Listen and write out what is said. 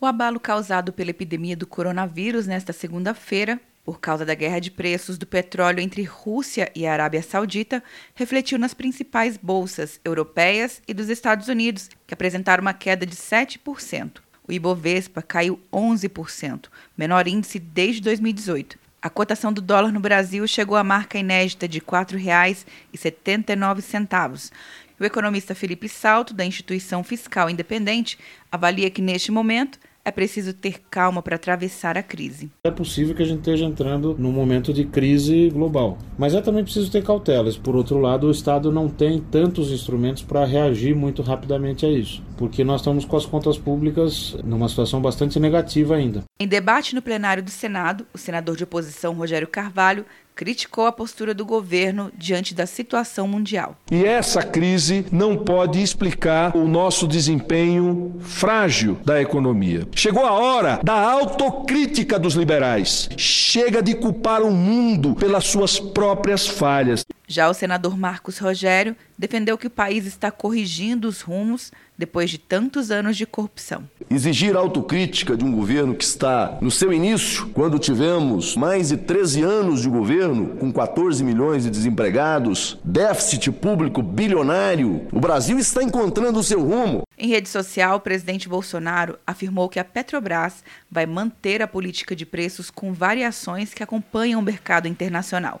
O abalo causado pela epidemia do coronavírus nesta segunda-feira, por causa da guerra de preços do petróleo entre Rússia e Arábia Saudita, refletiu nas principais bolsas europeias e dos Estados Unidos, que apresentaram uma queda de 7%. O Ibovespa caiu 11%, menor índice desde 2018. A cotação do dólar no Brasil chegou à marca inédita de R$ 4,79 o economista Felipe Salto, da Instituição Fiscal Independente, avalia que neste momento é preciso ter calma para atravessar a crise. É possível que a gente esteja entrando num momento de crise global, mas é também preciso ter cautelas. Por outro lado, o Estado não tem tantos instrumentos para reagir muito rapidamente a isso, porque nós estamos com as contas públicas numa situação bastante negativa ainda. Em debate no plenário do Senado, o senador de oposição Rogério Carvalho criticou a postura do governo diante da situação mundial. E essa crise não pode explicar o nosso desempenho frágil da economia. Chegou a hora da autocrítica dos liberais. Chega de culpar o mundo pelas suas próprias falhas. Já o senador Marcos Rogério defendeu que o país está corrigindo os rumos depois de tantos anos de corrupção. Exigir autocrítica de um governo que está no seu início, quando tivemos mais de 13 anos de governo, com 14 milhões de desempregados, déficit público bilionário, o Brasil está encontrando o seu rumo. Em rede social, o presidente Bolsonaro afirmou que a Petrobras vai manter a política de preços com variações que acompanham o mercado internacional,